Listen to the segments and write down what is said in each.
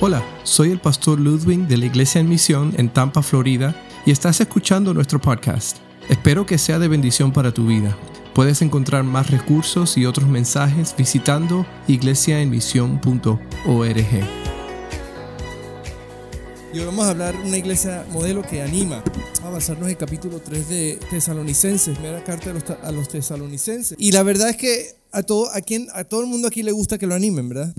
Hola, soy el pastor Ludwig de la Iglesia en Misión en Tampa, Florida, y estás escuchando nuestro podcast. Espero que sea de bendición para tu vida. Puedes encontrar más recursos y otros mensajes visitando iglesiaenmisión.org. Y hoy vamos a hablar de una iglesia modelo que anima. Vamos a basarnos en capítulo 3 de Tesalonicenses, primera carta a los tesalonicenses. Y la verdad es que a todo, a, quien, a todo el mundo aquí le gusta que lo animen, ¿verdad?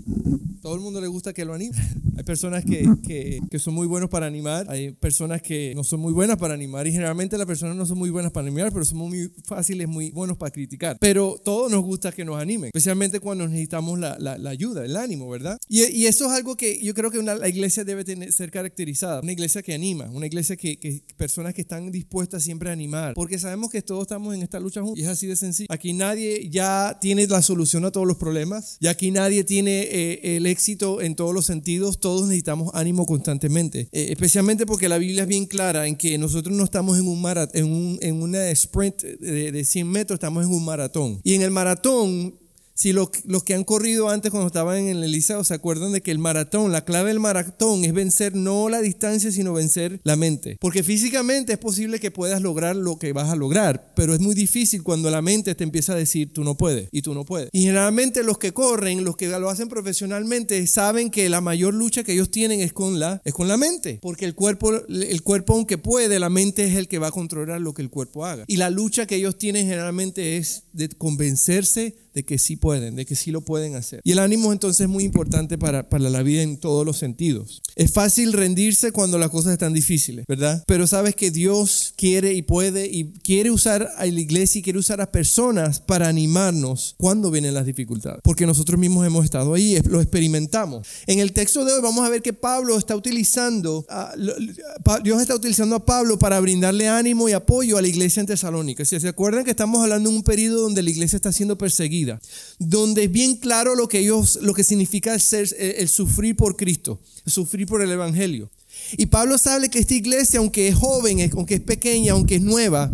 Todo el mundo le gusta que lo animen. Hay personas que, que, que, son muy buenos para animar, hay personas que no son muy buenas para animar y generalmente las personas no son muy buenas para animar, pero son muy fáciles, muy buenos para criticar. Pero todos nos gusta que nos animen, especialmente cuando necesitamos la, la, la ayuda, el ánimo, ¿verdad? Y, y, eso es algo que yo creo que una, la iglesia debe tener, ser caracterizada, una iglesia que anima, una iglesia que, que personas que están dispuestas siempre a animar, porque sabemos que todos estamos en esta lucha juntos y es así de sencillo. Aquí nadie ya tiene la solución a todos los problemas, y aquí nadie tiene eh, el éxito en todos los sentidos, todos necesitamos ánimo constantemente, eh, especialmente porque la Biblia es bien clara en que nosotros no estamos en un, marat en un en una sprint de, de 100 metros, estamos en un maratón. Y en el maratón si los, los, que han corrido antes cuando estaban en el liceo se acuerdan de que el maratón, la clave del maratón es vencer no la distancia, sino vencer la mente. Porque físicamente es posible que puedas lograr lo que vas a lograr, pero es muy difícil cuando la mente te empieza a decir tú no puedes y tú no puedes. Y generalmente los que corren, los que lo hacen profesionalmente, saben que la mayor lucha que ellos tienen es con la, es con la mente. Porque el cuerpo, el cuerpo aunque puede, la mente es el que va a controlar lo que el cuerpo haga. Y la lucha que ellos tienen generalmente es de convencerse de que sí pueden, de que sí lo pueden hacer. Y el ánimo entonces es muy importante para, para la vida en todos los sentidos. Es fácil rendirse cuando las cosas están difíciles, ¿verdad? Pero sabes que Dios quiere y puede y quiere usar a la iglesia y quiere usar a personas para animarnos cuando vienen las dificultades. Porque nosotros mismos hemos estado ahí, lo experimentamos. En el texto de hoy vamos a ver que Pablo está utilizando, uh, Dios está utilizando a Pablo para brindarle ánimo y apoyo a la iglesia en Tesalónica. Si se acuerdan que estamos hablando de un periodo donde la iglesia está siendo perseguida, donde es bien claro lo que ellos, lo que significa ser, el, el sufrir por Cristo, el sufrir por el Evangelio. Y Pablo sabe que esta iglesia, aunque es joven, aunque es pequeña, aunque es nueva,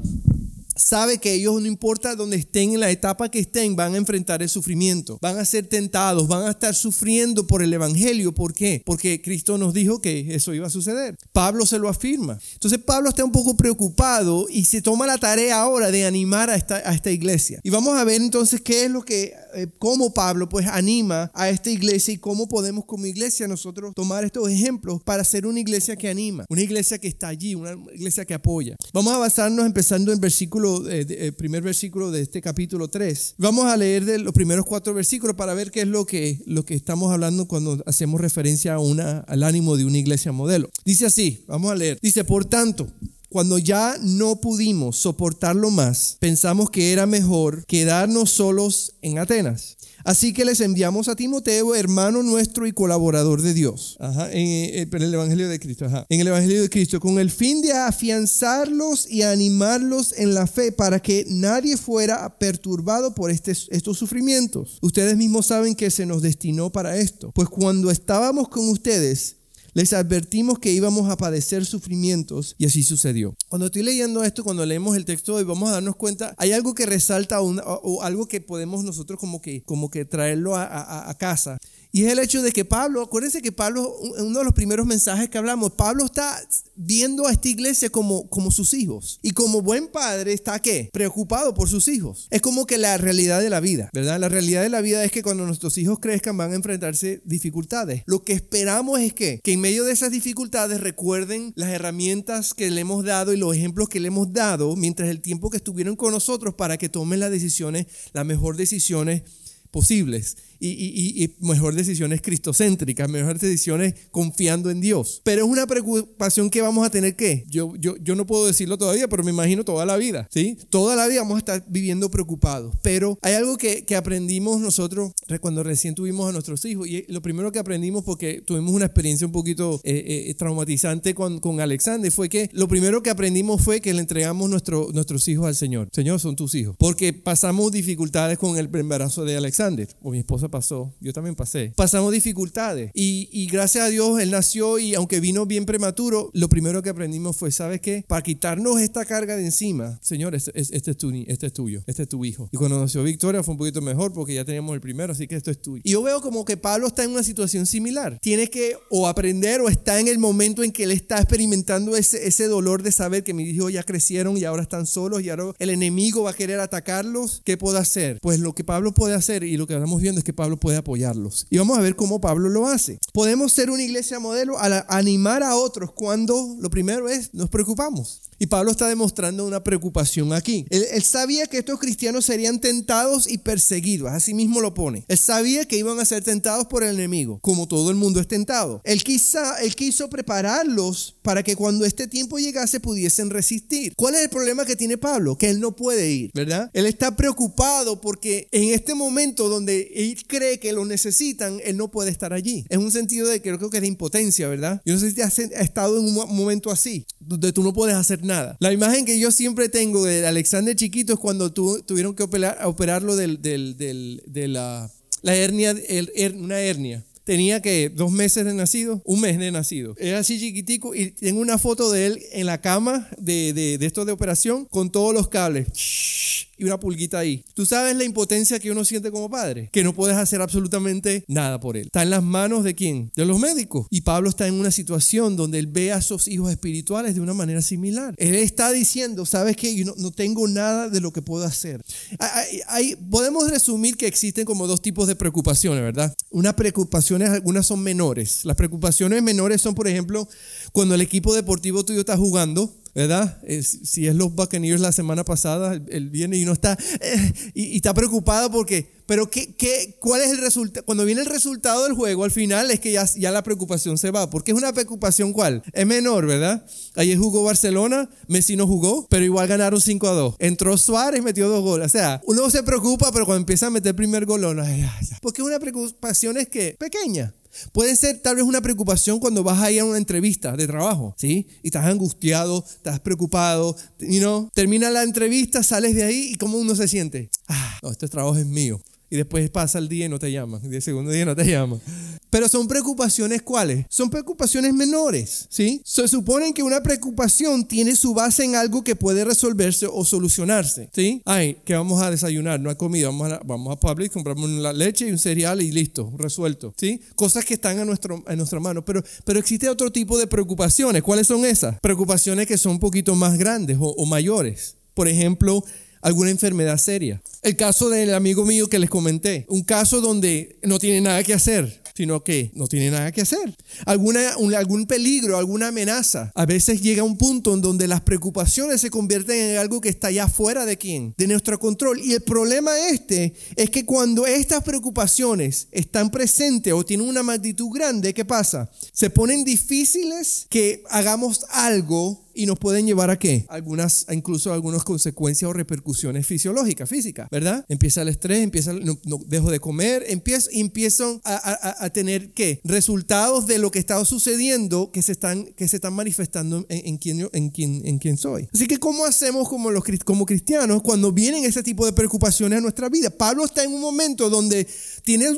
sabe que ellos no importa donde estén, en la etapa que estén, van a enfrentar el sufrimiento, van a ser tentados, van a estar sufriendo por el Evangelio. ¿Por qué? Porque Cristo nos dijo que eso iba a suceder. Pablo se lo afirma. Entonces Pablo está un poco preocupado y se toma la tarea ahora de animar a esta, a esta iglesia. Y vamos a ver entonces qué es lo que, eh, cómo Pablo pues anima a esta iglesia y cómo podemos como iglesia nosotros tomar estos ejemplos para ser una iglesia que anima, una iglesia que está allí, una iglesia que apoya. Vamos a basarnos empezando en versículo el eh, primer versículo de este capítulo 3. Vamos a leer de los primeros cuatro versículos para ver qué es lo que, lo que estamos hablando cuando hacemos referencia a una, al ánimo de una iglesia modelo. Dice así, vamos a leer. Dice, por tanto, cuando ya no pudimos soportarlo más, pensamos que era mejor quedarnos solos en Atenas. Así que les enviamos a Timoteo, hermano nuestro y colaborador de Dios, ajá, en, en, el Evangelio de Cristo, en el Evangelio de Cristo, con el fin de afianzarlos y animarlos en la fe para que nadie fuera perturbado por este, estos sufrimientos. Ustedes mismos saben que se nos destinó para esto, pues cuando estábamos con ustedes, les advertimos que íbamos a padecer sufrimientos y así sucedió. Cuando estoy leyendo esto, cuando leemos el texto hoy, vamos a darnos cuenta, hay algo que resalta o, algo que podemos nosotros como que, como que traerlo a casa. Y es el hecho de que Pablo, acuérdense que Pablo, uno de los primeros mensajes que hablamos, Pablo está viendo a esta iglesia como, como sus hijos. Y como buen padre está qué? Preocupado por sus hijos. Es como que la realidad de la vida, ¿verdad? La realidad de la vida es que cuando nuestros hijos crezcan van a enfrentarse dificultades. Lo que esperamos es que, que en medio de esas dificultades recuerden las herramientas que le hemos dado y los ejemplos que le hemos dado mientras el tiempo que estuvieron con nosotros para que tomen las decisiones, las mejores decisiones posibles y, y, y, mejor decisiones cristocéntricas, mejores decisiones confiando en Dios. Pero es una preocupación que vamos a tener que, yo, yo, yo no puedo decirlo todavía, pero me imagino toda la vida, ¿sí? Toda la vida vamos a estar viviendo preocupados. Pero hay algo que, que aprendimos nosotros cuando recién tuvimos a nuestros hijos y lo primero que aprendimos porque tuvimos una experiencia un poquito eh, eh, traumatizante con, con Alexander fue que lo primero que aprendimos fue que le entregamos nuestro, nuestros hijos al Señor. Señor, son tus hijos. Porque pasamos dificultades con el embarazo de Alexander o mi esposa esposa pasó, yo también pasé. Pasamos dificultades y, y gracias a Dios él nació y aunque vino bien prematuro, lo primero que aprendimos fue, ¿sabes qué? Para quitarnos esta carga de encima, Señor, este, este, es, tu, este es tuyo, este es tu hijo. Y cuando nació Victoria fue un poquito mejor porque ya teníamos el primero, así que esto es tuyo. Y yo veo como que Pablo está en una situación similar. Tiene que o aprender o está en el momento en que él está experimentando ese, ese dolor de saber que mis hijos ya crecieron y ahora están solos y ahora el enemigo va a querer atacarlos. ¿Qué puedo hacer? Pues lo que Pablo puede hacer y lo que estamos viendo es que Pablo puede apoyarlos. Y vamos a ver cómo Pablo lo hace. Podemos ser una iglesia modelo al animar a otros cuando lo primero es nos preocupamos. Y Pablo está demostrando una preocupación aquí. Él, sabía que estos cristianos serían tentados y perseguidos, así mismo lo pone. Él sabía que iban a ser tentados por el enemigo, como todo el mundo es tentado. Él, quizá, él quiso prepararlos para que cuando este tiempo llegase pudiesen resistir. ¿Cuál es el problema que tiene Pablo? Que él no puede ir, ¿verdad? Él está preocupado porque en este momento donde cree que lo necesitan, él no puede estar allí. Es un sentido de creo que de impotencia, ¿verdad? Yo no sé si has estado en un momento así, donde tú no puedes hacer nada. La imagen que yo siempre tengo de Alexander chiquito es cuando tuvieron que operar, operarlo del, de la, la hernia, una hernia tenía que dos meses de nacido, un mes de nacido. Era así chiquitico y tengo una foto de él en la cama de, de, de esto de operación con todos los cables y una pulguita ahí. Tú sabes la impotencia que uno siente como padre, que no puedes hacer absolutamente nada por él. Está en las manos de quién? De los médicos. Y Pablo está en una situación donde él ve a sus hijos espirituales de una manera similar. Él está diciendo, sabes que yo no, tengo nada de lo que puedo hacer. Hay, podemos resumir que existen como dos tipos de preocupaciones, ¿verdad? Unas algunas son menores. Las preocupaciones menores son, por ejemplo, cuando el equipo deportivo tuyo está jugando ¿verdad? si es los Buccaneers la semana pasada, él viene y no está, eh, y, está preocupado porque, pero ¿qué, qué, ¿cuál es el resultado? Cuando viene el resultado del juego, al final es que ya, ya la preocupación se va, porque es una preocupación cuál? Es menor, ¿verdad? Ayer jugó Barcelona, Messi no jugó, pero igual ganaron 5 a 2. Entró Suárez, metió dos goles. O sea, uno se preocupa, pero cuando empieza a meter el primer gol, no, porque es una preocupación es que pequeña. Puede ser tal vez una preocupación cuando vas a ir a una entrevista de trabajo, ¿sí? Y estás angustiado, estás preocupado, know? termina la entrevista, sales de ahí y cómo uno se siente. Ah, no, este trabajo es mío y después pasa el día y no te llaman, y el segundo día no te llaman. Pero son preocupaciones cuáles? Son preocupaciones menores, ¿sí? Se supone que una preocupación tiene su base en algo que puede resolverse o solucionarse, ¿sí? Ay, que vamos a desayunar, no hay comida, vamos a, vamos a Publix, compramos la leche y un cereal y listo, resuelto, ¿sí? Cosas que están a, nuestro, a nuestra mano, pero, pero existe otro tipo de preocupaciones. ¿Cuáles son esas? Preocupaciones que son un poquito más grandes o mayores. Por ejemplo, alguna enfermedad seria. El caso del amigo mío que les comenté, un caso donde no tiene nada que hacer sino que no tiene nada que hacer. Alguna, algún peligro, alguna amenaza. A veces llega un punto en donde las preocupaciones se convierten en algo que está ya fuera de quién, de nuestro control. Y el problema este es que cuando estas preocupaciones están presentes o tienen una magnitud grande, ¿qué pasa? Se ponen difíciles que hagamos algo y nos pueden llevar a qué? Algunas, incluso algunas consecuencias o repercusiones fisiológicas, físicas, ¿verdad? Empieza el estrés, empieza, no, dejo de comer, empiezo, empiezan a, tener qué? Resultados de lo que está sucediendo que se están, que se están manifestando en, en, quién, en, quién, en quién soy. Así que, ¿cómo hacemos como, los, como cristianos cuando vienen ese tipo de preocupaciones a nuestra vida? Pablo está en un momento donde tiene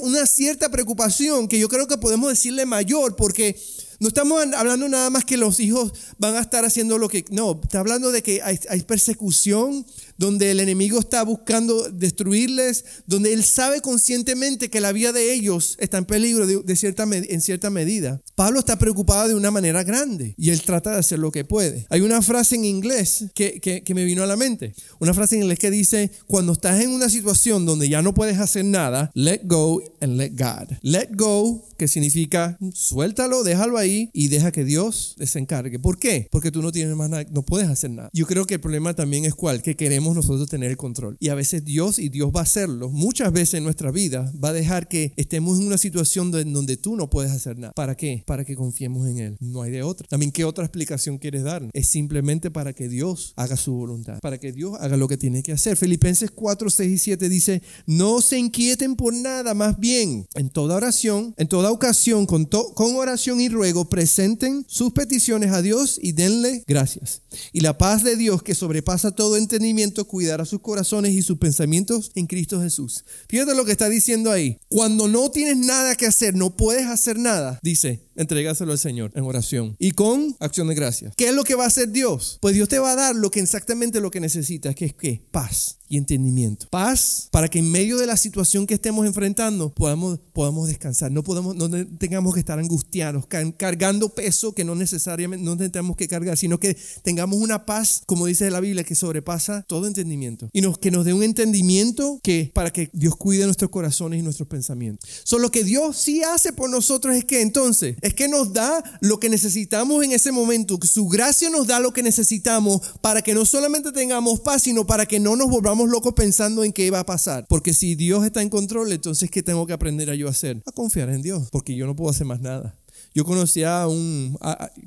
una cierta preocupación que yo creo que podemos decirle mayor porque no estamos hablando nada más que los hijos van a estar haciendo lo que... No, está hablando de que hay, hay persecución, donde el enemigo está buscando destruirles, donde él sabe conscientemente que la vida de ellos está en peligro de, cierta, en cierta medida. Pablo está preocupado de una manera grande y él trata de hacer lo que puede. Hay una frase en inglés que, que, me vino a la mente, una frase en inglés que dice, cuando estás en una situación donde ya no puedes hacer nada, let go and let God. Let go, que significa suéltalo, déjalo ahí y deja que Dios se encargue. ¿Por qué? Porque tú no tienes más nada, no puedes hacer nada. Yo creo que el problema también es cuál, que queremos nosotros tener el control. Y a veces Dios, y Dios va a hacerlo, muchas veces en nuestra vida va a dejar que estemos en una situación donde tú no puedes hacer nada. ¿Para qué? Para que confiemos en Él. No hay de otra. También, ¿qué otra explicación quieres dar? Es simplemente para que Dios haga su voluntad, para que Dios haga lo que tiene que hacer. Filipenses 4, 6 y 7 dice, no se inquieten por nada, más bien, en toda oración, en toda ocasión, con, con oración y ruego, presenten sus peticiones a Dios y denle gracias. Y la paz de Dios que sobrepasa todo entendimiento, atento cuidará sus corazones y sus pensamientos en Cristo Jesús. Fíjate lo que está diciendo ahí. Cuando no tienes nada que hacer, no puedes hacer nada, dice, entregárselo al Señor en oración y con acción de gracias. ¿Qué es lo que va a hacer Dios? Pues Dios te va a dar lo que exactamente lo que necesitas, que es que paz y entendimiento. Paz para que en medio de la situación que estemos enfrentando podamos, podamos descansar. No, podemos, no tengamos que estar angustiados, cargando peso que no necesariamente no tenemos que cargar, sino que tengamos una paz, como dice la Biblia, que sobrepasa todo entendimiento. Y nos, que nos dé un entendimiento que para que Dios cuide nuestros corazones y nuestros pensamientos. Solo que Dios sí hace por nosotros es que entonces, es que nos da lo que necesitamos en ese momento. Su gracia nos da lo que necesitamos para que no solamente tengamos paz, sino para que no nos volvamos locos pensando en qué va a pasar. Porque si Dios está en control, entonces ¿qué tengo que aprender a yo hacer? A confiar en Dios, porque yo no puedo hacer más nada. Yo conocía a un,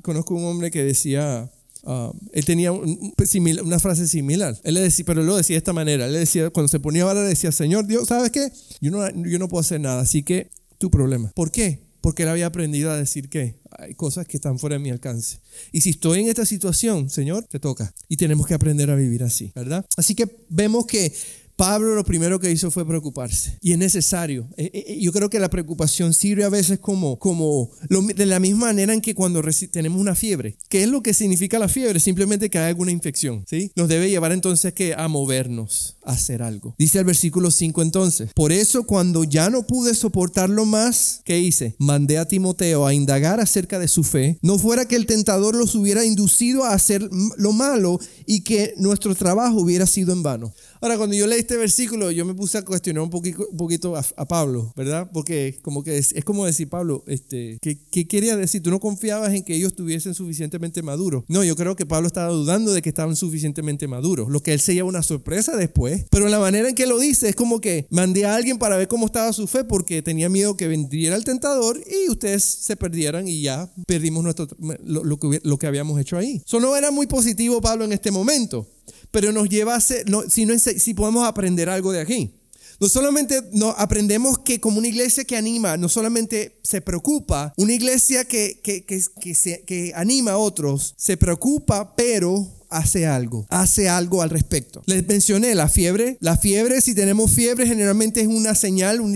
conozco un hombre que decía, uh, él tenía una frase similar. Él le decía, pero él lo decía de esta manera. Él le decía, cuando se ponía a hablar, decía, Señor Dios, ¿sabes qué? Yo no, yo no puedo hacer nada, así que tu problema. ¿Por qué? Porque él había aprendido a decir que hay cosas que están fuera de mi alcance. Y si estoy en esta situación, Señor, te toca. Y tenemos que aprender a vivir así, ¿verdad? Así que vemos que Pablo lo primero que hizo fue preocuparse. Y es necesario. Eh, eh, eh, yo creo que la preocupación sirve a veces como, como de la misma manera en que cuando tenemos una fiebre. ¿Qué es lo que significa la fiebre? Simplemente que hay alguna infección. ¿sí? Nos debe llevar entonces que a movernos, a hacer algo. Dice el versículo 5 entonces. Por eso cuando ya no pude soportarlo más, ¿qué hice? Mandé a Timoteo a indagar acerca de su fe. No fuera que el tentador los hubiera inducido a hacer lo malo y que nuestro trabajo hubiera sido en vano. Ahora, cuando yo leí este versículo, yo me puse a cuestionar un poquito, un poquito a, Pablo, ¿verdad? Porque como que es, como decir, Pablo, este, ¿qué, ¿qué, quería decir? Tú no confiabas en que ellos estuviesen suficientemente maduros. No, yo creo que Pablo estaba dudando de que estaban suficientemente maduros, lo que él se lleva una sorpresa después. Pero la manera en que lo dice es como que mandé a alguien para ver cómo estaba su fe porque tenía miedo que vendría el tentador y ustedes se perdieran y ya perdimos nuestro, lo, que, lo que habíamos hecho ahí. Eso no era muy positivo Pablo en este momento pero nos lleva a ser, no, si, podemos aprender algo de aquí. No solamente no, aprendemos que como una iglesia que anima, no solamente se preocupa, una iglesia que, que, que, que, se, que anima a otros, se preocupa, pero hace algo, hace algo al respecto. Les mencioné la fiebre. La fiebre, si tenemos fiebre, generalmente es una señal, un,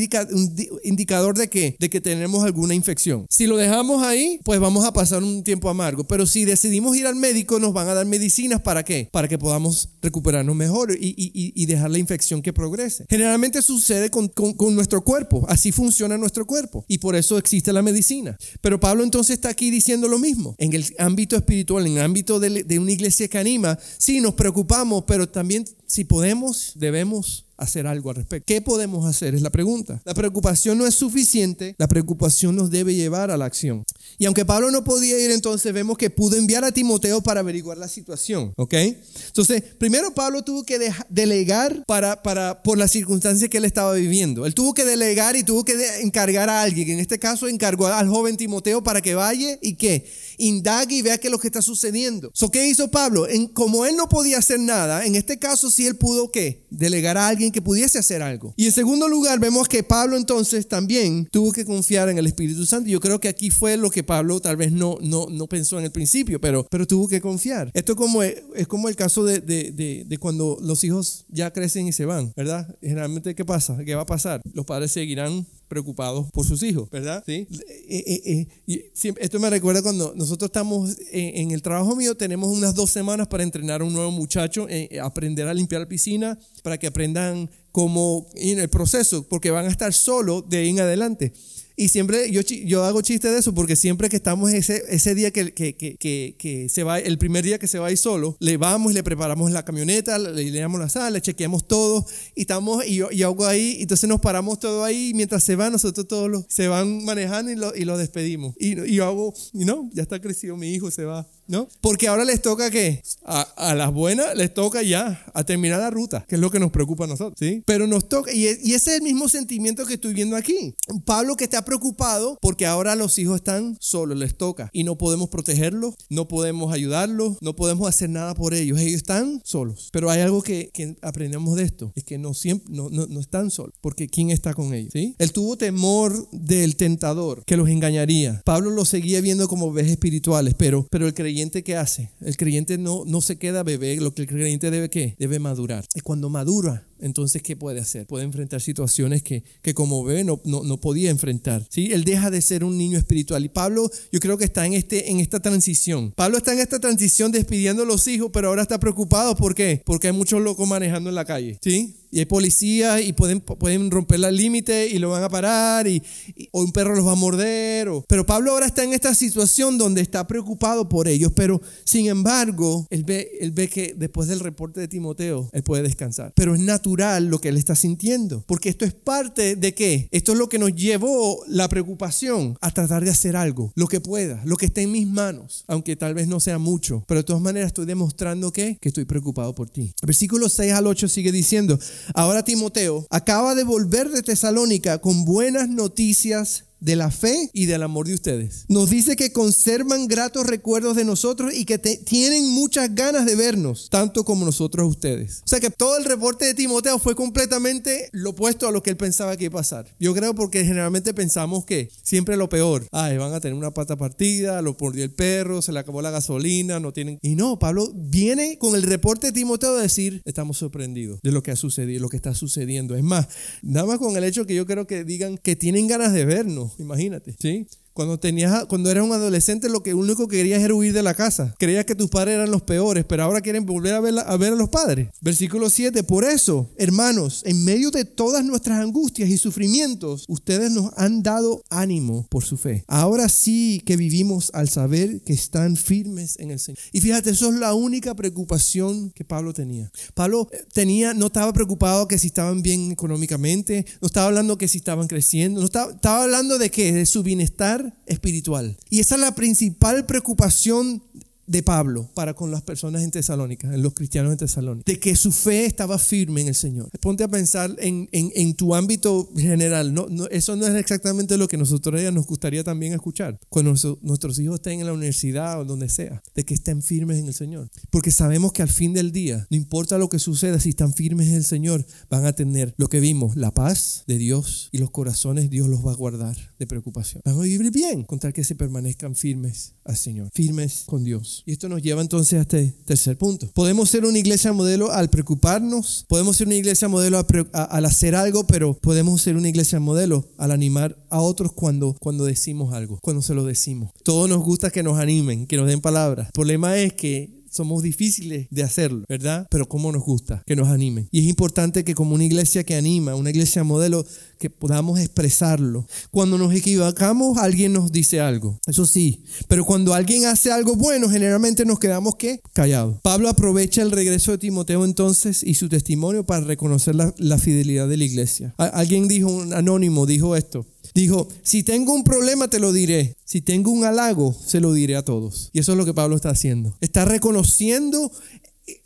indicador de que, de que tenemos alguna infección. Si lo dejamos ahí, pues vamos a pasar un tiempo amargo. Pero si decidimos ir al médico, nos van a dar medicinas para qué? Para que podamos recuperarnos mejor y, y, dejar la infección que progrese. Generalmente sucede con, con, nuestro cuerpo. Así funciona nuestro cuerpo. Y por eso existe la medicina. Pero Pablo entonces está aquí diciendo lo mismo. En el ámbito espiritual, en el ámbito de, de una iglesia que sí, nos preocupamos, pero también si podemos, debemos hacer algo al respecto. ¿Qué podemos hacer? Es la pregunta. La preocupación no es suficiente, la preocupación nos debe llevar a la acción. Y aunque Pablo no podía ir, entonces vemos que pudo enviar a Timoteo para averiguar la situación, ¿ok? Entonces, primero Pablo tuvo que delegar para, para, por las circunstancias que él estaba viviendo. Él tuvo que delegar y tuvo que encargar a alguien. En este caso, encargó al joven Timoteo para que vaya y que indague y vea qué es lo que está sucediendo. ¿Qué hizo Pablo? Como él no podía hacer nada, en este caso sí él pudo ¿qué? delegar a alguien que pudiese hacer algo. Y en segundo lugar, vemos que Pablo entonces también tuvo que confiar en el Espíritu Santo. Yo creo que aquí fue lo que Pablo tal vez no, no, no pensó en el principio, pero, pero tuvo que confiar. Esto como, es, como el caso de, de, de, cuando los hijos ya crecen y se van, ¿verdad? Generalmente, ¿qué pasa? ¿Qué va a pasar? Los padres seguirán preocupados por sus hijos, ¿verdad? ¿Sí? Eh, eh, eh, esto me recuerda cuando nosotros estamos en, el trabajo mío, tenemos unas dos semanas para entrenar a un nuevo muchacho, aprender a limpiar la piscina, para que aprendan cómo en el proceso, porque van a estar solos de ahí en adelante. Y siempre yo, yo hago chiste de eso porque siempre que estamos ese, ese día que, que, que, que, se va, el primer día que se va ahí solo, le vamos y le preparamos la camioneta, le, le damos la sala, le chequeamos todo y estamos, y yo, y hago ahí, entonces nos paramos todo ahí y mientras se van, nosotros todos los, se van manejando y lo, y lo despedimos. Y, y yo hago, y no, ya está crecido mi hijo, se va. ¿no? Porque ahora les toca que a, las buenas les toca ya a terminar la ruta, que es lo que nos preocupa a nosotros, ¿sí? Pero nos toca, y, ese es el mismo sentimiento que estoy viendo aquí. Pablo que está preocupado porque ahora los hijos están solos, les toca, y no podemos protegerlos, no podemos ayudarlos, no podemos hacer nada por ellos, ellos están solos. Pero hay algo que, aprendemos de esto, es que no siempre, no, no, están solos, porque ¿quién está con ellos? ¿sí? Él tuvo temor del tentador que los engañaría. Pablo los seguía viendo como ovejas espirituales, pero, pero el creyente que hace, el creyente no, no se queda bebé, lo que el creyente debe qué? Debe madurar. Y cuando madura, entonces, ¿qué puede hacer? Puede enfrentar situaciones que, que como bebé no, no, podía enfrentar. ¿sí? Él deja de ser un niño espiritual. Y Pablo, yo creo que está en, este, en esta transición. Pablo está en esta transición despidiendo a los hijos, pero ahora está preocupado. ¿Por qué? Porque hay muchos locos manejando en la calle. ¿sí? Y hay policías y pueden, pueden romper el límite y lo van a parar y, o un perro los va a morder. pero Pablo ahora está en esta situación donde está preocupado por ellos, pero sin embargo, él ve, él ve que después del reporte de Timoteo, él puede descansar. Pero es natural lo que él está sintiendo, porque esto es parte de qué? Esto es lo que nos llevó la preocupación a tratar de hacer algo, lo que pueda, lo que esté en mis manos, aunque tal vez no sea mucho, pero de todas maneras estoy demostrando que, que estoy preocupado por ti. versículo 6 al 8 sigue diciendo, Ahora Timoteo acaba de volver de Tesalónica con buenas noticias de la fe y del amor de ustedes. Nos dice que conservan gratos recuerdos de nosotros y que tienen muchas ganas de vernos, tanto como nosotros ustedes. O sea que todo el reporte de Timoteo fue completamente lo opuesto a lo que él pensaba que iba a pasar. Yo creo porque generalmente pensamos que siempre lo peor, ay, van a tener una pata partida, lo mordió el perro, se le acabó la gasolina, no tienen... Y no, Pablo viene con el reporte de Timoteo a decir, estamos sorprendidos de lo que ha sucedido, lo que está sucediendo. Es más, nada más con el hecho que yo creo que digan que tienen ganas de vernos imagínate, ¿sí? Cuando, tenías, cuando eras un adolescente, lo que único que querías era huir de la casa. Creías que tus padres eran los peores, pero ahora quieren volver a ver, a ver a los padres. Versículo 7. Por eso, hermanos, en medio de todas nuestras angustias y sufrimientos, ustedes nos han dado ánimo por su fe. Ahora sí que vivimos al saber que están firmes en el Señor. Y fíjate, eso es la única preocupación que Pablo tenía. Pablo eh, tenía, no estaba preocupado que si estaban bien económicamente, no estaba hablando que si estaban creciendo, no estaba, estaba hablando de que de su espiritual. Y esa es la principal preocupación de Pablo para con las personas en Tesalónica, en los cristianos en Tesalónica, de que su fe estaba firme en el Señor. Ponte a pensar en, en, tu ámbito general. No, eso no es exactamente lo que nosotros nos gustaría también escuchar cuando nuestros hijos estén en la universidad o donde sea, de que estén firmes en el Señor. Porque sabemos que al fin del día, no importa lo que suceda, si están firmes en el Señor, van a tener lo que vimos, la paz de Dios y los corazones Dios los va a guardar de preocupación. Van a vivir bien con tal que se permanezcan firmes al Señor, firmes con Dios. Y esto nos lleva entonces a este tercer punto. Podemos ser una iglesia modelo al preocuparnos, podemos ser una iglesia modelo al hacer algo, pero podemos ser una iglesia modelo al animar a otros cuando, cuando decimos algo, cuando se lo decimos. Todos nos gusta que nos animen, que nos den palabras. El problema es que somos difíciles de hacerlo, ¿verdad? Pero cómo nos gusta que nos animen. Y es importante que como una iglesia que anima, una iglesia modelo, que podamos expresarlo. Cuando nos equivocamos, alguien nos dice algo. Eso sí. Pero cuando alguien hace algo bueno, generalmente nos quedamos ¿qué? Callados. Pablo aprovecha el regreso de Timoteo entonces y su testimonio para reconocer la, fidelidad de la iglesia. alguien dijo, un anónimo dijo esto. Dijo, si tengo un problema te lo diré, si tengo un halago se lo diré a todos. Y eso es lo que Pablo está haciendo. Está reconociendo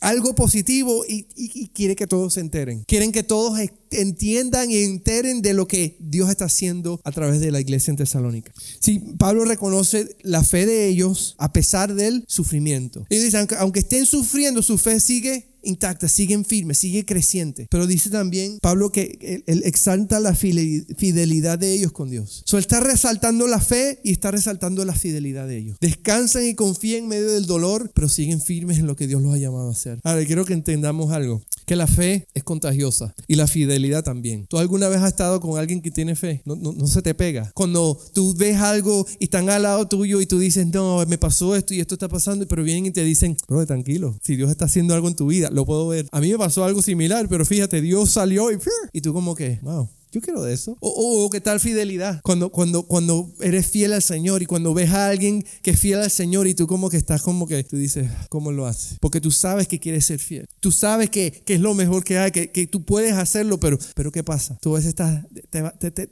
algo positivo y, quiere que todos se enteren. Quieren que todos entiendan y enteren de lo que Dios está haciendo a través de la iglesia en Tesalónica. Sí, Pablo reconoce la fe de ellos a pesar del sufrimiento. Y dice, aunque estén sufriendo, su fe sigue intacta, siguen firmes, sigue creciente. Pero dice también Pablo que él, exalta la fidelidad de ellos con Dios. So, él está resaltando la fe y está resaltando la fidelidad de ellos. Descansan y confían en medio del dolor, pero siguen firmes en lo que Dios los ha llamado a hacer. Ahora, quiero que entendamos algo, que la fe es contagiosa y la fidelidad también. ¿Tú alguna vez has estado con alguien que tiene fe? No, no, no se te pega. Cuando tú ves algo y están al lado tuyo y tú dices, no, me pasó esto y esto está pasando, pero vienen y te dicen, bro, tranquilo, si Dios está haciendo algo en tu vida, lo puedo ver. A mí me pasó algo similar, pero fíjate, Dios salió y, y tú como que, wow, yo quiero de eso. O, qué tal fidelidad. Cuando, cuando, cuando eres fiel al Señor y cuando ves a alguien que es fiel al Señor y tú como que estás como que tú dices, ¿cómo lo haces? Porque tú sabes que quieres ser fiel. Tú sabes que, que es lo mejor que hay, que, que, tú puedes hacerlo, pero, pero ¿qué pasa? Tú a veces, estás,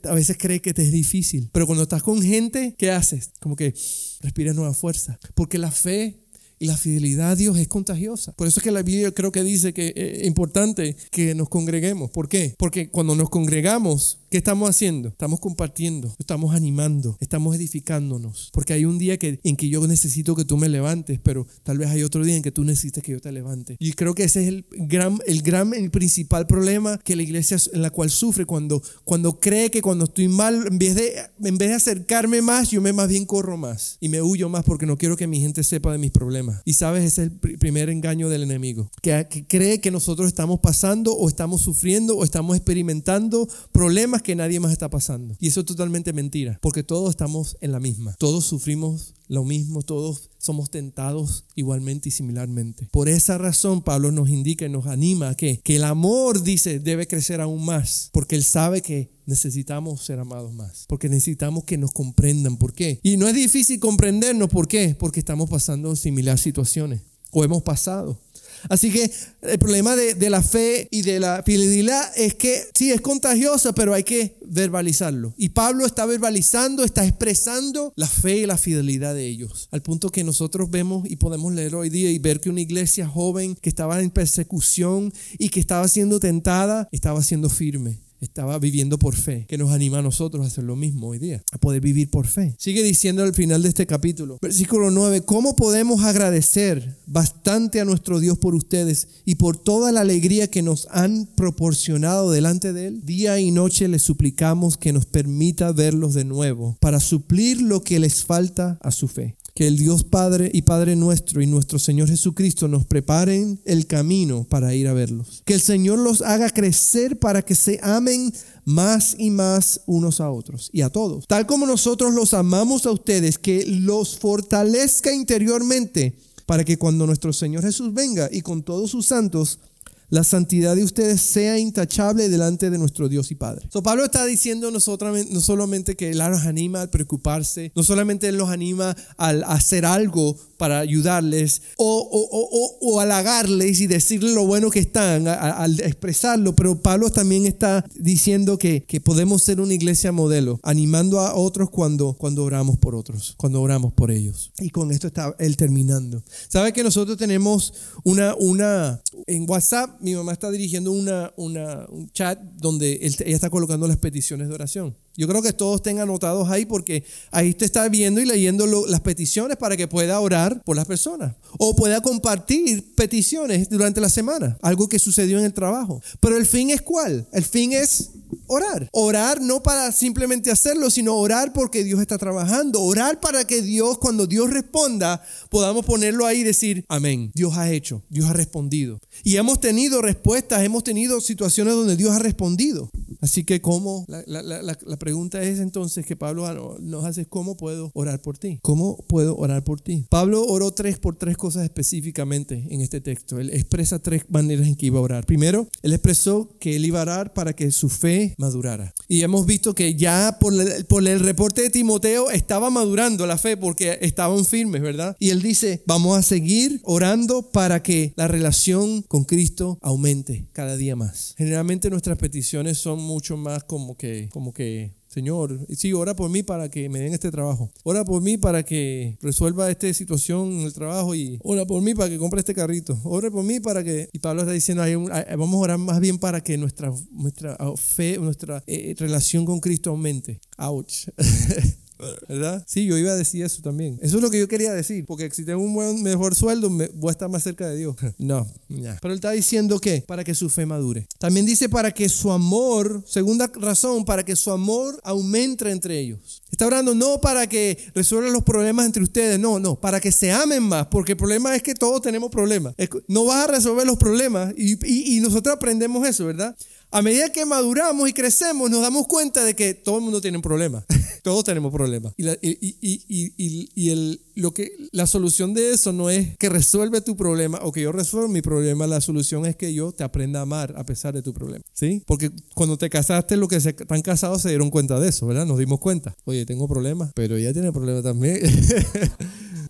a veces crees que te es difícil. Pero cuando estás con gente, ¿qué haces? Como que respiras nueva fuerza. Porque la fe Y la fidelidad a Dios es contagiosa. Por eso es que la Biblia creo que dice que es importante que nos congreguemos. ¿Por qué? Porque cuando nos congregamos, ¿qué estamos haciendo? Estamos compartiendo, estamos animando, estamos edificándonos. Porque hay un día que, en que yo necesito que tú me levantes, pero tal vez hay otro día en que tú necesitas que yo te levante. Y creo que ese es el gran, el gran, el principal problema que la iglesia en la cual sufre cuando, cuando cree que cuando estoy mal, en vez, de, en vez de acercarme más, yo me más bien corro más y me huyo más porque no quiero que mi gente sepa de mis problemas. Y sabes, ese es el primer engaño del enemigo, que, que cree que nosotros estamos pasando o estamos sufriendo o estamos experimentando problemas que nadie más está pasando. Y eso es totalmente mentira, porque todos estamos en la misma. Todos sufrimos lo mismo, todos somos tentados igualmente y similarmente. Por esa razón Pablo nos indica y nos anima a que, que el amor, dice, debe crecer aún más, porque él sabe que necesitamos ser amados más, porque necesitamos que nos comprendan. ¿Por qué? Y no es difícil comprendernos. ¿Por qué? Porque estamos pasando similares situaciones o hemos pasado. Así que el problema de, la fe y de la fidelidad es que sí, es contagiosa, pero hay que verbalizarlo. Y Pablo está verbalizando, está expresando la fe y la fidelidad de ellos. Al punto que nosotros vemos y podemos leer hoy día y ver que una iglesia joven que estaba en persecución y que estaba siendo tentada, estaba siendo firme estaba viviendo por fe, que nos anima a nosotros a hacer lo mismo hoy día, a poder vivir por fe. Sigue diciendo al final de este capítulo, versículo 9, ¿cómo podemos agradecer bastante a nuestro Dios por ustedes y por toda la alegría que nos han proporcionado delante de Él? Día y noche les suplicamos que nos permita verlos de nuevo para suplir lo que les falta a su fe que el Dios Padre y Padre nuestro y nuestro Señor Jesucristo nos preparen el camino para ir a verlos. Que el Señor los haga crecer para que se amen más y más unos a otros y a todos. Tal como nosotros los amamos a ustedes, que los fortalezca interiormente para que cuando nuestro Señor Jesús venga y con todos sus santos, la santidad de ustedes sea intachable delante de nuestro Dios y Padre. So, Pablo está diciendo no solamente que Él nos anima a preocuparse, no solamente Él los anima a hacer algo para ayudarles o, o, halagarles y decirles lo bueno que están al expresarlo, pero Pablo también está diciendo que, podemos ser una iglesia modelo, animando a otros cuando, oramos por otros, cuando oramos por ellos. Y con esto está él terminando. ¿Sabe que nosotros tenemos una, en WhatsApp mi mamá está dirigiendo una, un chat donde ella está colocando las peticiones de oración. Yo creo que todos estén anotados ahí porque ahí usted está viendo y leyendo las peticiones para que pueda orar por las personas o pueda compartir peticiones durante la semana, algo que sucedió en el trabajo. Pero el fin es cuál? El fin es orar. Orar no para simplemente hacerlo, sino orar porque Dios está trabajando. Orar para que Dios, cuando Dios responda, podamos ponerlo ahí y decir, amén. Dios ha hecho, Dios ha respondido. Y hemos tenido respuestas, hemos tenido situaciones donde Dios ha respondido. Así que, ¿cómo? La, la pregunta es entonces que Pablo nos hace, ¿cómo puedo orar por ti? ¿Cómo puedo orar por ti? Pablo oró tres por tres cosas específicamente en este texto. Él expresa tres maneras en que iba a orar. Primero, él expresó que él iba a orar para que su fe madurara. Y hemos visto que ya por el, por el reporte de Timoteo estaba madurando la fe porque estaban firmes, ¿verdad? Y él dice, vamos a seguir orando para que la relación con Cristo aumente cada día más. Generalmente nuestras peticiones son mucho más como que, como que Señor, sí, ora por mí para que me den este trabajo. Ora por mí para que resuelva esta situación en el trabajo y ora por mí para que compre este carrito. Ora por mí para que... Y Pablo está diciendo, vamos a orar más bien para que nuestra, nuestra fe, nuestra eh, relación con Cristo aumente. Ouch. ¿Verdad? Sí, yo iba a decir eso también. Eso es lo que yo quería decir, porque si tengo un buen, mejor sueldo, me, voy a estar más cerca de Dios. No, Pero él está diciendo que para que su fe madure. También dice para que su amor, segunda razón, para que su amor aumente entre ellos. Está hablando no para que resuelvan los problemas entre ustedes, no, no, para que se amen más, porque el problema es que todos tenemos problemas. No vas a resolver los problemas y, y nosotros aprendemos eso, ¿verdad? A medida que maduramos y crecemos, nos damos cuenta de que todo el mundo tiene un problema. Todos tenemos problemas. Y, y, el, lo que, la solución de eso no es que resuelve tu problema o que yo resuelva mi problema. La solución es que yo te aprenda a amar a pesar de tu problema. ¿Sí? Porque cuando te casaste, los que están casados se dieron cuenta de eso, ¿verdad? Nos dimos cuenta. Oye, tengo problemas, pero ella tiene problemas también.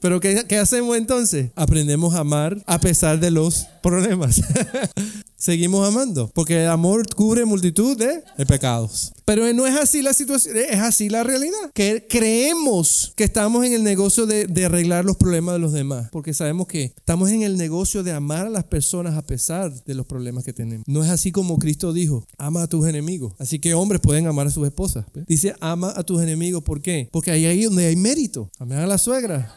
Pero ¿qué, ¿qué, hacemos entonces? Aprendemos a amar a pesar de los problemas. Seguimos amando, porque el amor cubre multitud de, pecados. Pero no es así la situación, es así la realidad. Que creemos que estamos en el negocio de, de arreglar los problemas de los demás, porque sabemos que estamos en el negocio de amar a las personas a pesar de los problemas que tenemos. No es así como Cristo dijo, ama a tus enemigos. Así que hombres pueden amar a sus esposas. Dice, ama a tus enemigos. ¿Por qué? Porque ahí es donde hay mérito. Amar a la suegra.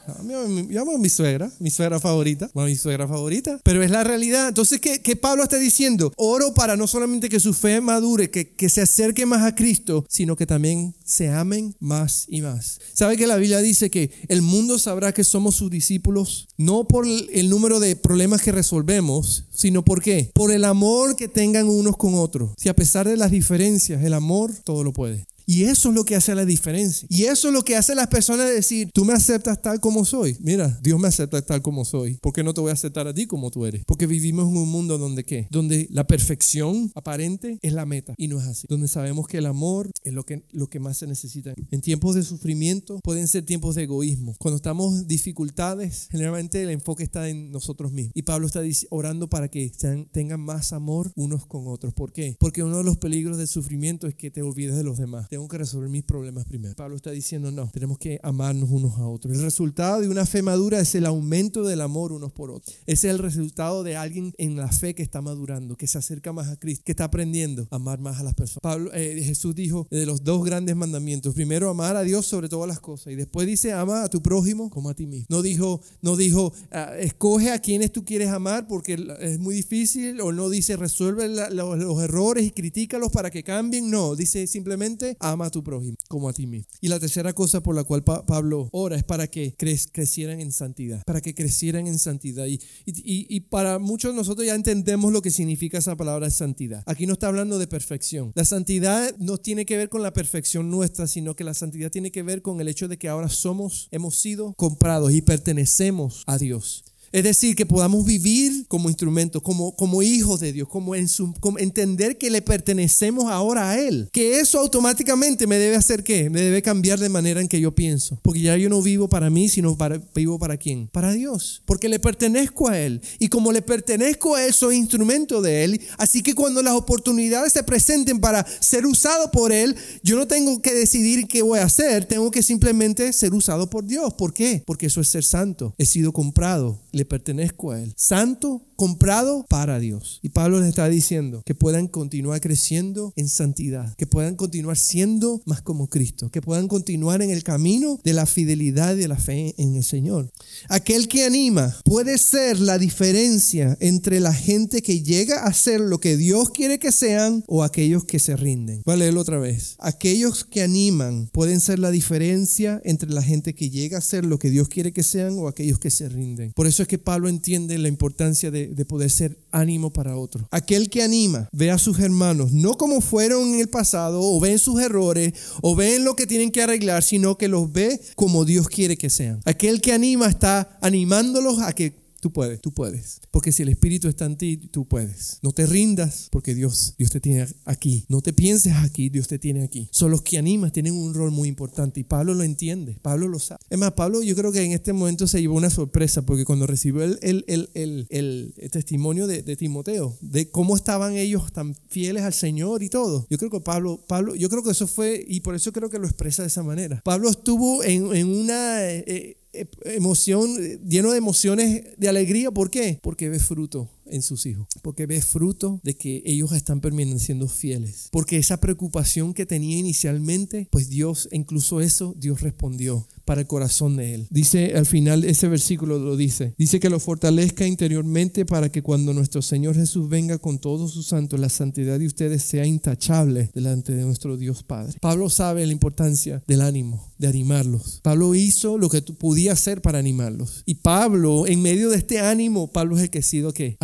Yo amo a mi suegra, mi suegra favorita. a mi suegra favorita. Pero es la realidad. Entonces, ¿qué, qué Pablo está diciendo? Oro para no solamente que su fe madure, que, que se acerque más a Cristo, sino que también se amen más y más. ¿Sabe que la Biblia dice que el mundo sabrá que somos sus discípulos? No por el número de problemas que resolvemos, sino por qué? Por el amor que tengan unos con otros. Si a pesar de las diferencias, el amor todo lo puede. Y eso es lo que hace la diferencia. Y eso es lo que hace a las personas decir, tú me aceptas tal como soy. Mira, Dios me acepta tal como soy. ¿Por qué no te voy a aceptar a ti como tú eres? Porque vivimos en un mundo donde qué? Donde la perfección aparente es la meta. Y no es así. Donde sabemos que el amor es lo que, lo que más se necesita. En tiempos de sufrimiento pueden ser tiempos de egoísmo. Cuando estamos en dificultades, generalmente el enfoque está en nosotros mismos. Y Pablo está orando para que tengan más amor unos con otros. ¿Por qué? Porque uno de los peligros del sufrimiento es que te olvides de los demás tengo que resolver mis problemas primero. Pablo está diciendo, no, tenemos que amarnos unos a otros. El resultado de una fe madura es el aumento del amor unos por otros. Ese es el resultado de alguien en la fe que está madurando, que se acerca más a Cristo, que está aprendiendo a amar más a las personas. Pablo, eh, Jesús dijo de los dos grandes mandamientos, primero amar a Dios sobre todas las cosas y después dice ama a tu prójimo como a ti mismo. No dijo, no dijo, ah, escoge a quienes tú quieres amar porque es muy difícil o no dice resuelve los, los errores y critícalos para que cambien. No, dice simplemente ama a tu prójimo como a ti mismo. Y la tercera cosa por la cual Pablo ora es para que crecieran en santidad, para que crecieran en santidad. Y, y, para muchos de nosotros ya entendemos lo que significa esa palabra santidad. Aquí no está hablando de perfección. La santidad no tiene que ver con la perfección nuestra, sino que la santidad tiene que ver con el hecho de que ahora somos, hemos sido comprados y pertenecemos a Dios. Es decir, que podamos vivir como instrumentos, como, como hijos de Dios, como, entender que le pertenecemos ahora a Él. Que eso automáticamente me debe hacer qué? Me debe cambiar de manera en que yo pienso. Porque ya yo no vivo para mí, sino para, vivo para quién? Para Dios. Porque le pertenezco a Él. Y como le pertenezco a Él, soy instrumento de Él. Así que cuando las oportunidades se presenten para ser usado por Él, yo no tengo que decidir qué voy a hacer. Tengo que simplemente ser usado por Dios. ¿Por qué? Porque eso es ser santo. He sido comprado pertenezco a Él. Santo, comprado para Dios. Y Pablo les está diciendo que puedan continuar creciendo en santidad, que puedan continuar siendo más como Cristo, que puedan continuar en el camino de la fidelidad y de la fe en el Señor. Aquel que anima puede ser la diferencia entre la gente que llega a ser lo que Dios quiere que sean o aquellos que se rinden. Voy a leerlo otra vez. Aquellos que animan pueden ser la diferencia entre la gente que llega a ser lo que Dios quiere que sean o aquellos que se rinden. Por eso es que Pablo entiende la importancia de, poder ser ánimo para otros. Aquel que anima ve a sus hermanos no como fueron en el pasado o ven sus errores o ven lo que tienen que arreglar, sino que los ve como Dios quiere que sean. Aquel que anima está animándolos a que Tú puedes, tú puedes. Porque si el Espíritu está en ti, tú puedes. No te rindas porque Dios, Dios te tiene aquí. No te pienses aquí, Dios te tiene aquí. Son los que animas, tienen un rol muy importante y Pablo lo entiende, Pablo lo sabe. Es más, Pablo yo creo que en este momento se llevó una sorpresa porque cuando recibió el, el, el, el testimonio de, Timoteo, de cómo estaban ellos tan fieles al Señor y todo, yo creo que Pablo, Pablo, yo creo que eso fue, y por eso creo que lo expresa de esa manera. Pablo estuvo en, en una... Eh, eh, emoción, lleno de emociones de alegría. ¿Por qué? Porque ve fruto en sus hijos, porque ve fruto de que ellos están permaneciendo fieles, porque esa preocupación que tenía inicialmente, pues Dios, incluso eso, Dios respondió para el corazón de él. Dice al final ese versículo lo dice, dice que lo fortalezca interiormente para que cuando nuestro Señor Jesús venga con todos sus santos, la santidad de ustedes sea intachable delante de nuestro Dios Padre. Pablo sabe la importancia del ánimo, de animarlos. Pablo hizo lo que podía hacer para animarlos. Y Pablo, en medio de este ánimo, Pablo es el que ha sido que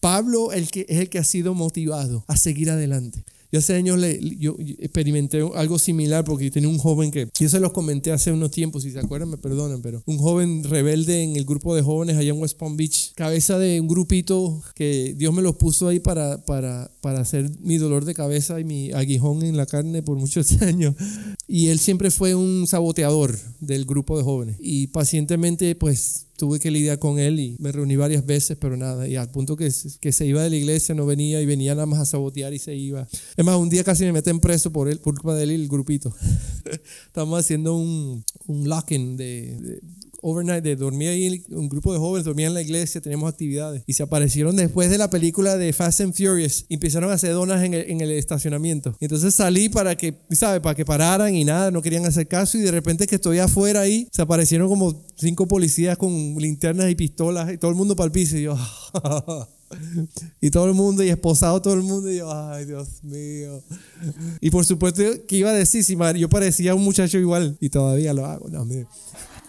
Pablo el que, es el que ha sido motivado a seguir adelante. Yo hace años le, yo experimenté algo similar porque tenía un joven que, yo se los comenté hace unos tiempos, si se acuerdan me perdonan, pero un joven rebelde en el grupo de jóvenes allá en West Palm Beach, cabeza de un grupito que Dios me los puso ahí para, para, para hacer mi dolor de cabeza y mi aguijón en la carne por muchos años. Y él siempre fue un saboteador del grupo de jóvenes y pacientemente pues tuve que lidiar con él y me reuní varias veces, pero nada. Y al punto que, que se iba de la iglesia, no venía y venía nada más a sabotear y se iba. Es más, un día casi me meten preso por él, por culpa de él y el grupito. Estamos haciendo un, un locking de overnight, de dormir ahí, un grupo de jóvenes dormía en la iglesia, teníamos actividades. Y se aparecieron después de la película de Fast and Furious. Y empezaron a hacer donas en el, en el estacionamiento. Y entonces salí para que, ¿sabes? Para que pararan y nada, no querían hacer caso. Y de repente que estoy afuera ahí, se aparecieron como cinco policías con linternas y pistolas y todo el mundo para el piso. Y yo, y todo el mundo, y esposado todo el mundo, y yo, ay, Dios mío. Y por supuesto, que iba a decir? Yo parecía un muchacho igual, y todavía lo hago, no, mire.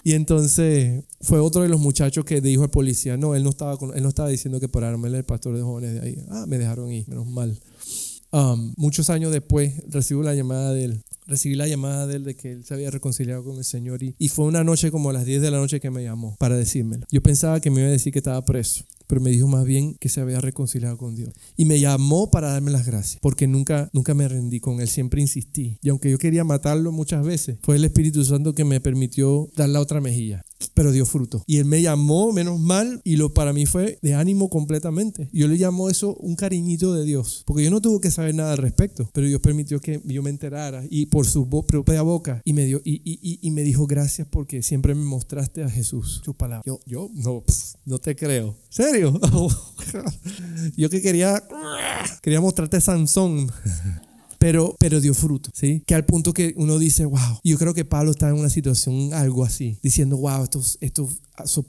Y entonces fue otro de los muchachos que dijo al policía, no, él no estaba, él no estaba diciendo que pararme, el pastor de jóvenes de ahí. Ah, me dejaron ir, menos mal. Um, muchos años después recibí la llamada de él. Recibí la llamada de él de que él se había reconciliado con el Señor y, y fue una noche como a las 10 de la noche que me llamó para decírmelo. Yo pensaba que me iba a decir que estaba preso pero me dijo más bien que se había reconciliado con Dios. Y me llamó para darme las gracias, porque nunca, nunca me rendí con él, siempre insistí. Y aunque yo quería matarlo muchas veces, fue el Espíritu Santo que me permitió dar la otra mejilla pero dio fruto. Y él me llamó, menos mal, y lo para mí fue de ánimo completamente. Yo le llamo eso un cariñito de Dios, porque yo no tuve que saber nada al respecto, pero Dios permitió que yo me enterara y por su propia boca y me dio y, y, y, me dijo gracias porque siempre me mostraste a Jesús, tu palabra. Yo, yo no, no te creo. ¿Serio? yo que quería quería mostrarte Sansón pero, pero dio fruto, ¿sí? Que al punto que uno dice, wow, yo creo que Pablo está en una situación algo así, diciendo, wow, estos, estos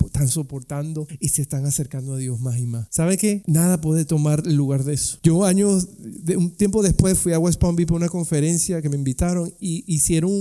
están soportando y se están acercando a Dios más y más. ¿Sabe qué? Nada puede tomar el lugar de eso. Yo años, de, un tiempo después fui a West Palm Beach para una conferencia que me invitaron y hicieron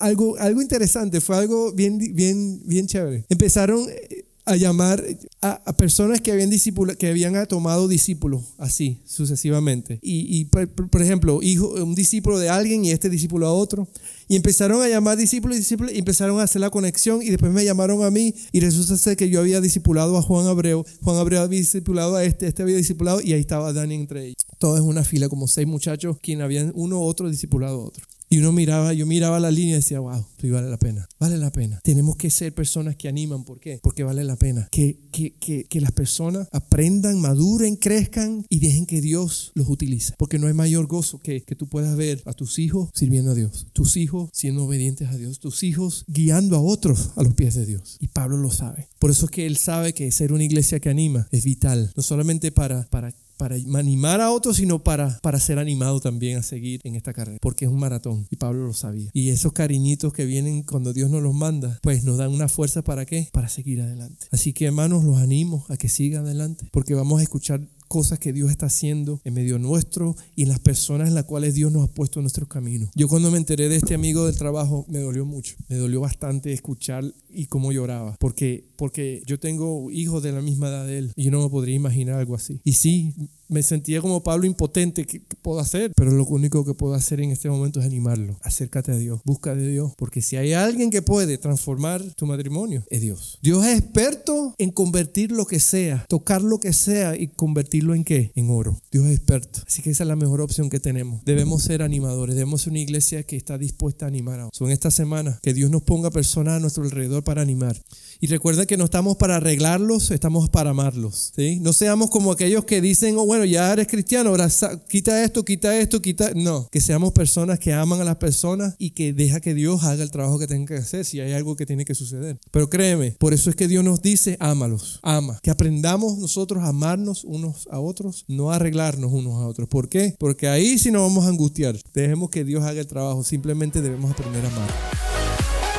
algo, algo interesante, fue algo bien, bien, bien chévere. Empezaron eh, a llamar a, personas que habían, que habían tomado discípulos, así sucesivamente. Y, por, ejemplo, hijo, un discípulo de alguien y este discípulo a otro. Y empezaron a llamar discípulos y discípulos y empezaron a hacer la conexión. Y después me llamaron a mí y resulta ser que yo había discipulado a Juan Abreu. Juan Abreu había discipulado a este, este había discipulado y ahí estaba Dani entre ellos. Todo es una fila, como seis muchachos, quien habían uno otro discipulado otro. Y uno miraba, yo miraba la línea y decía, wow, sí vale la pena, vale la pena. Tenemos que ser personas que animan, ¿por qué? Porque vale la pena. Que, que, que, que las personas aprendan, maduren, crezcan y dejen que Dios los utilice. Porque no hay mayor gozo que, que tú puedas ver a tus hijos sirviendo a Dios, tus hijos siendo obedientes a Dios, tus hijos guiando a otros a los pies de Dios. Y Pablo lo sabe. Por eso es que él sabe que ser una iglesia que anima es vital, no solamente para, para para animar a otros, sino para, para ser animado también a seguir en esta carrera, porque es un maratón y Pablo lo sabía. Y esos cariñitos que vienen cuando Dios nos los manda, pues nos dan una fuerza para qué? Para seguir adelante. Así que hermanos, los animo a que sigan adelante, porque vamos a escuchar cosas que Dios está haciendo en medio nuestro y en las personas en las cuales Dios nos ha puesto en nuestro camino. Yo cuando me enteré de este amigo del trabajo me dolió mucho, me dolió bastante escuchar y cómo lloraba, porque, porque yo tengo hijos de la misma edad de él y yo no me podría imaginar algo así. Y sí, me sentía como Pablo impotente, ¿qué, puedo hacer? Pero lo único que puedo hacer en este momento es animarlo. Acércate a Dios, busca de Dios, porque si hay alguien que puede transformar tu matrimonio, es Dios. Dios es experto en convertir lo que sea, tocar lo que sea y convertirlo en qué? En oro. Dios es experto. Así que esa es la mejor opción que tenemos. Debemos ser animadores, debemos ser una iglesia que está dispuesta a animar a otros. En esta semana, que Dios nos ponga personas a nuestro alrededor para animar. Y recuerda que no estamos para arreglarlos, estamos para amarlos. ¿sí? No seamos como aquellos que dicen, oh, bueno, ya eres cristiano, ahora quita esto, quita esto, quita. No, que seamos personas que aman a las personas y que deja que Dios haga el trabajo que tenga que hacer si hay algo que tiene que suceder. Pero créeme, por eso es que Dios nos dice, ámalos, ama. Que aprendamos nosotros a amarnos unos a otros, no a arreglarnos unos a otros. ¿Por qué? Porque ahí sí nos vamos a angustiar. Dejemos que Dios haga el trabajo, simplemente debemos aprender a amar.